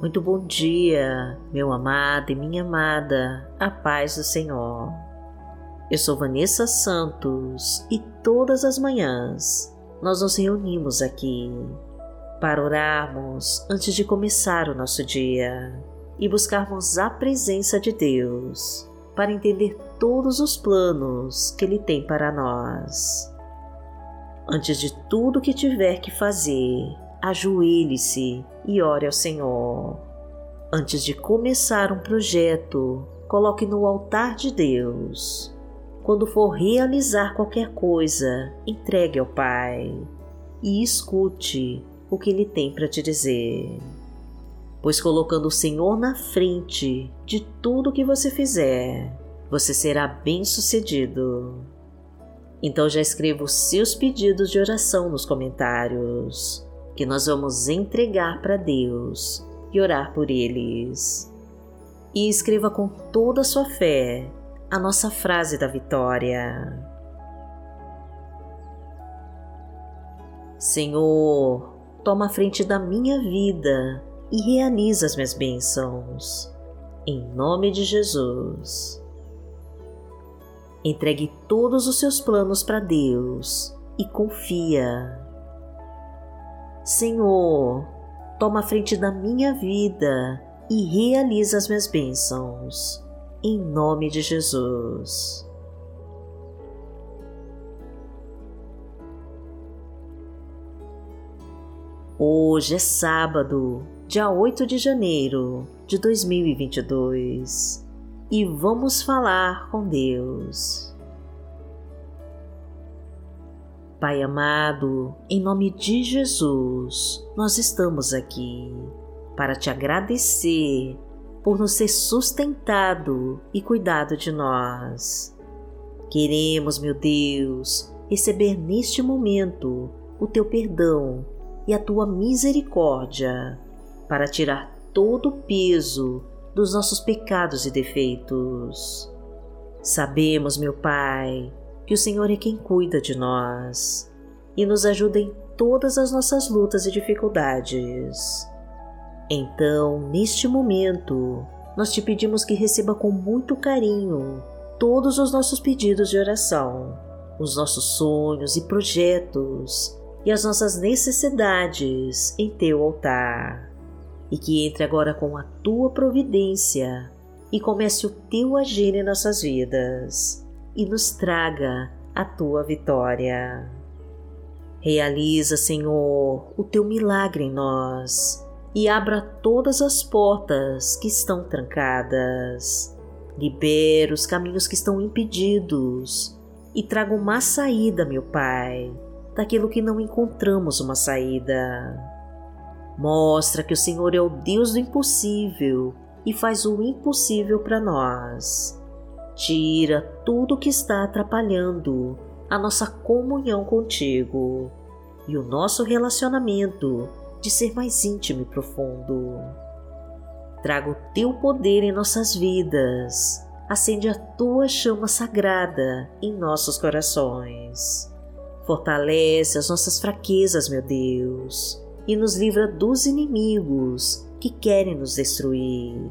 Muito bom dia, meu amado e minha amada, a paz do Senhor. Eu sou Vanessa Santos e todas as manhãs nós nos reunimos aqui para orarmos antes de começar o nosso dia e buscarmos a presença de Deus para entender todos os planos que Ele tem para nós. Antes de tudo que tiver que fazer, ajoelhe-se e ore ao Senhor. Antes de começar um projeto, coloque no altar de Deus. Quando for realizar qualquer coisa, entregue ao Pai e escute o que Ele tem para te dizer pois colocando o Senhor na frente de tudo que você fizer, você será bem-sucedido. Então já escreva os seus pedidos de oração nos comentários, que nós vamos entregar para Deus e orar por eles. E escreva com toda a sua fé a nossa frase da vitória. Senhor, toma a frente da minha vida e realiza as minhas bênçãos. Em nome de Jesus. Entregue todos os seus planos para Deus e confia. Senhor, toma a frente da minha vida e realiza as minhas bênçãos. Em nome de Jesus. Hoje é sábado, dia 8 de janeiro de 2022 e vamos falar com Deus. Pai amado, em nome de Jesus, nós estamos aqui para te agradecer por nos ser sustentado e cuidado de nós. Queremos, meu Deus, receber neste momento o teu perdão e a tua misericórdia para tirar todo o peso dos nossos pecados e defeitos. Sabemos, meu Pai, que o Senhor é quem cuida de nós e nos ajuda em todas as nossas lutas e dificuldades. Então, neste momento, nós te pedimos que receba com muito carinho todos os nossos pedidos de oração, os nossos sonhos e projetos e as nossas necessidades em teu altar e que entre agora com a tua providência e comece o teu agir em nossas vidas e nos traga a tua vitória. Realiza, Senhor, o teu milagre em nós e abra todas as portas que estão trancadas. Libera os caminhos que estão impedidos e traga uma saída, meu Pai, daquilo que não encontramos uma saída. Mostra que o Senhor é o Deus do impossível e faz o impossível para nós. Tira tudo que está atrapalhando a nossa comunhão contigo e o nosso relacionamento de ser mais íntimo e profundo. Traga o teu poder em nossas vidas, acende a tua chama sagrada em nossos corações. Fortalece as nossas fraquezas, meu Deus e nos livra dos inimigos que querem nos destruir.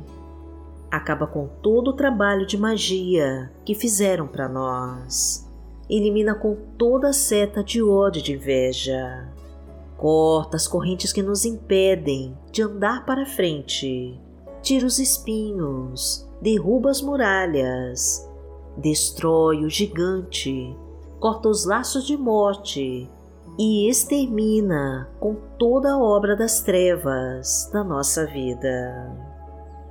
Acaba com todo o trabalho de magia que fizeram para nós. Elimina com toda a seta de ódio e de inveja. Corta as correntes que nos impedem de andar para frente. Tira os espinhos, derruba as muralhas, destrói o gigante, corta os laços de morte e extermina com toda a obra das trevas da nossa vida.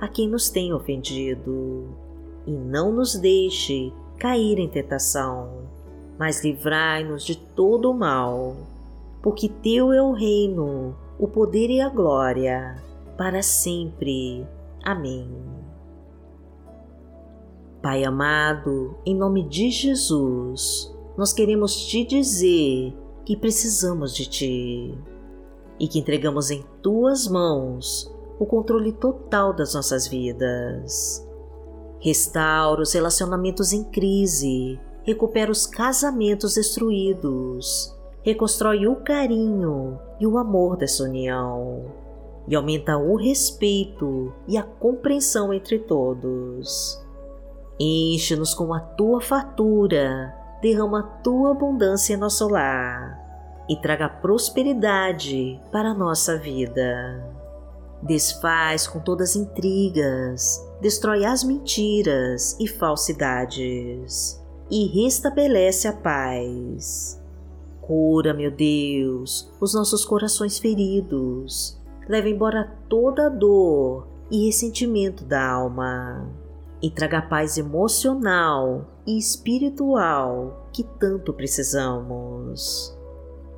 a quem nos tem ofendido. E não nos deixe cair em tentação, mas livrai-nos de todo o mal, porque Teu é o reino, o poder e a glória, para sempre. Amém. Pai amado, em nome de Jesus, nós queremos te dizer que precisamos de ti e que entregamos em tuas mãos o controle total das nossas vidas. Restaura os relacionamentos em crise, recupera os casamentos destruídos, reconstrói o carinho e o amor dessa união e aumenta o respeito e a compreensão entre todos. Enche-nos com a tua fartura, derrama a tua abundância em nosso lar e traga prosperidade para a nossa vida. Desfaz com todas as intrigas, destrói as mentiras e falsidades e restabelece a paz. Cura, meu Deus, os nossos corações feridos leva embora toda a dor e ressentimento da alma e traga a paz emocional e espiritual que tanto precisamos.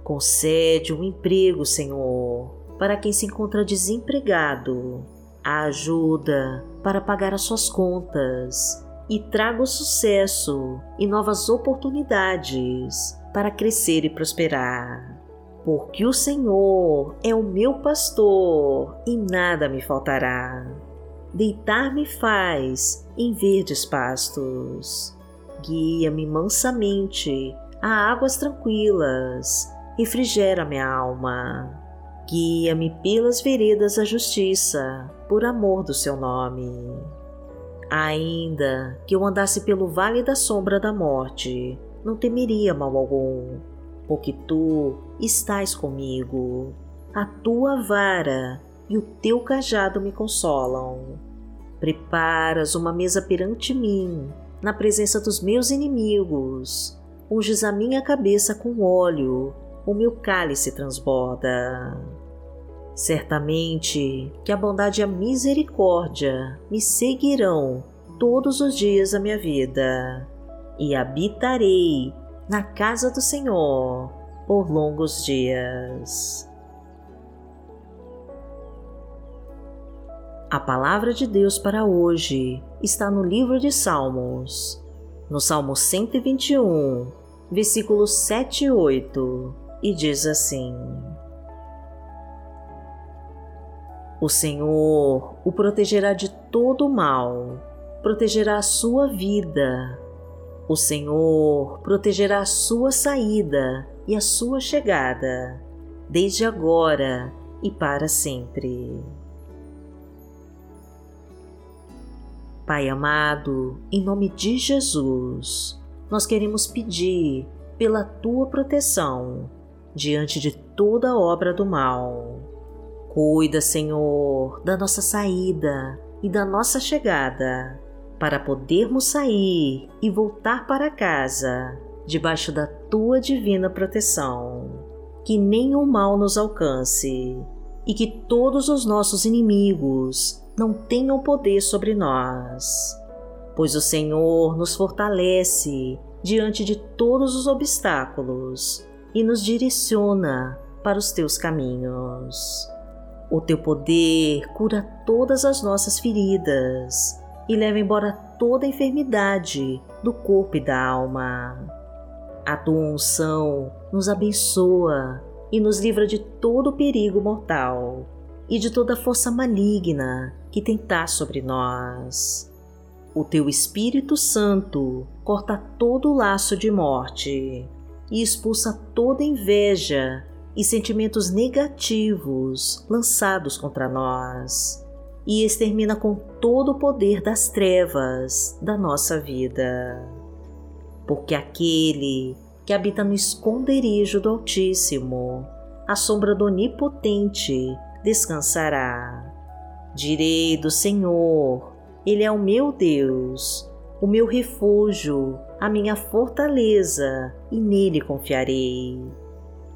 Concede um emprego, Senhor, para quem se encontra desempregado, a ajuda para pagar as suas contas e traga o sucesso e novas oportunidades para crescer e prosperar porque o Senhor é o meu pastor e nada me faltará. Deitar-me faz em verdes pastos. Guia-me mansamente a águas tranquilas, refrigera minha alma. Guia-me pelas veredas da justiça, por amor do seu nome. Ainda que eu andasse pelo vale da sombra da morte, não temeria mal algum porque tu estás comigo. A tua vara e o teu cajado me consolam. Preparas uma mesa perante mim, na presença dos meus inimigos. Unges a minha cabeça com óleo, o meu cálice transborda. Certamente que a bondade e a misericórdia me seguirão todos os dias da minha vida, e habitarei na casa do Senhor por longos dias. A palavra de Deus para hoje está no livro de Salmos, no Salmo 121, versículos 7 e 8, e diz assim: O Senhor o protegerá de todo mal, protegerá a sua vida o Senhor protegerá a sua saída e a sua chegada, desde agora e para sempre. Pai amado, em nome de Jesus, nós queremos pedir pela tua proteção diante de toda obra do mal. Cuida, Senhor, da nossa saída e da nossa chegada para podermos sair e voltar para casa debaixo da tua divina proteção. Que nenhum mal nos alcance e que todos os nossos inimigos não tenham poder sobre nós, pois o Senhor nos fortalece diante de todos os obstáculos e nos direciona para os teus caminhos. O teu poder cura todas as nossas feridas e leva embora toda enfermidade do corpo e da alma. A tua unção nos abençoa e nos livra de todo perigo mortal e de toda força maligna que tentar sobre nós. O teu Espírito Santo corta todo o laço de morte e expulsa toda inveja e sentimentos negativos lançados contra nós e extermina com todo o poder das trevas da nossa vida. Porque aquele que habita no esconderijo do Altíssimo, à sombra do Onipotente, descansará. Direi do Senhor, Ele é o meu Deus, o meu refúgio, a minha fortaleza, e nele confiarei.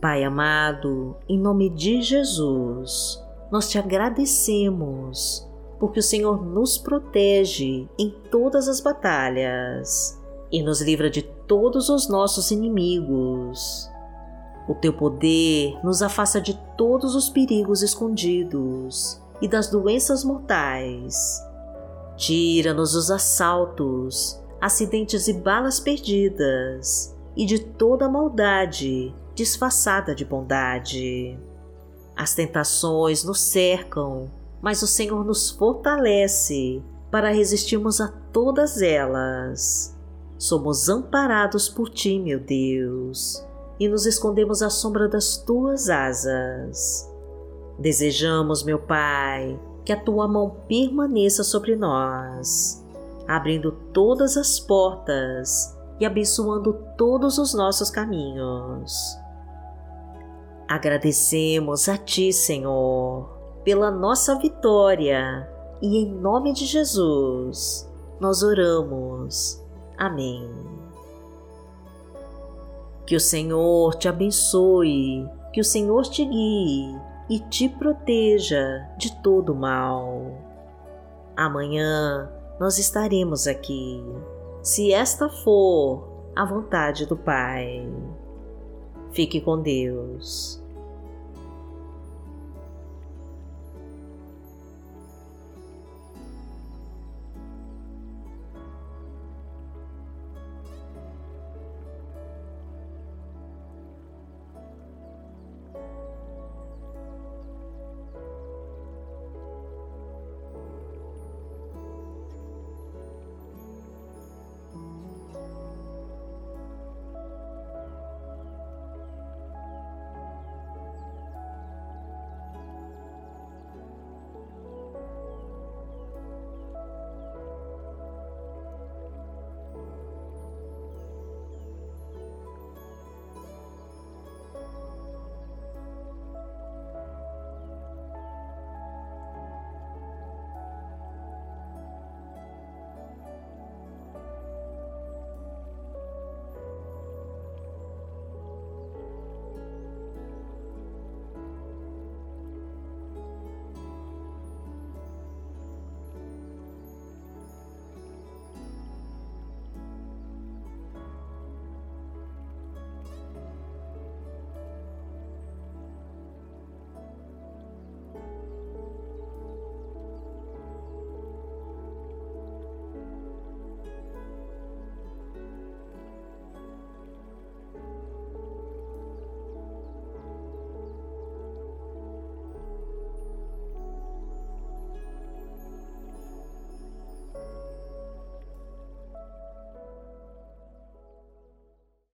Pai amado, em nome de Jesus, nós te agradecemos porque o Senhor nos protege em todas as batalhas e nos livra de todos os nossos inimigos. O teu poder nos afasta de todos os perigos escondidos e das doenças mortais. Tira-nos dos assaltos, acidentes e balas perdidas, e de toda maldade disfarçada de bondade. As tentações nos cercam, mas o Senhor nos fortalece para resistirmos a todas elas. Somos amparados por Ti, meu Deus, e nos escondemos à sombra das Tuas asas. Desejamos, meu Pai, que a tua mão permaneça sobre nós, abrindo todas as portas e abençoando todos os nossos caminhos. Agradecemos a Ti, Senhor, pela nossa vitória e em nome de Jesus nós oramos. Amém. Que o Senhor te abençoe, que o Senhor te guie e te proteja de todo mal. Amanhã nós estaremos aqui, se esta for a vontade do Pai. Fique com Deus.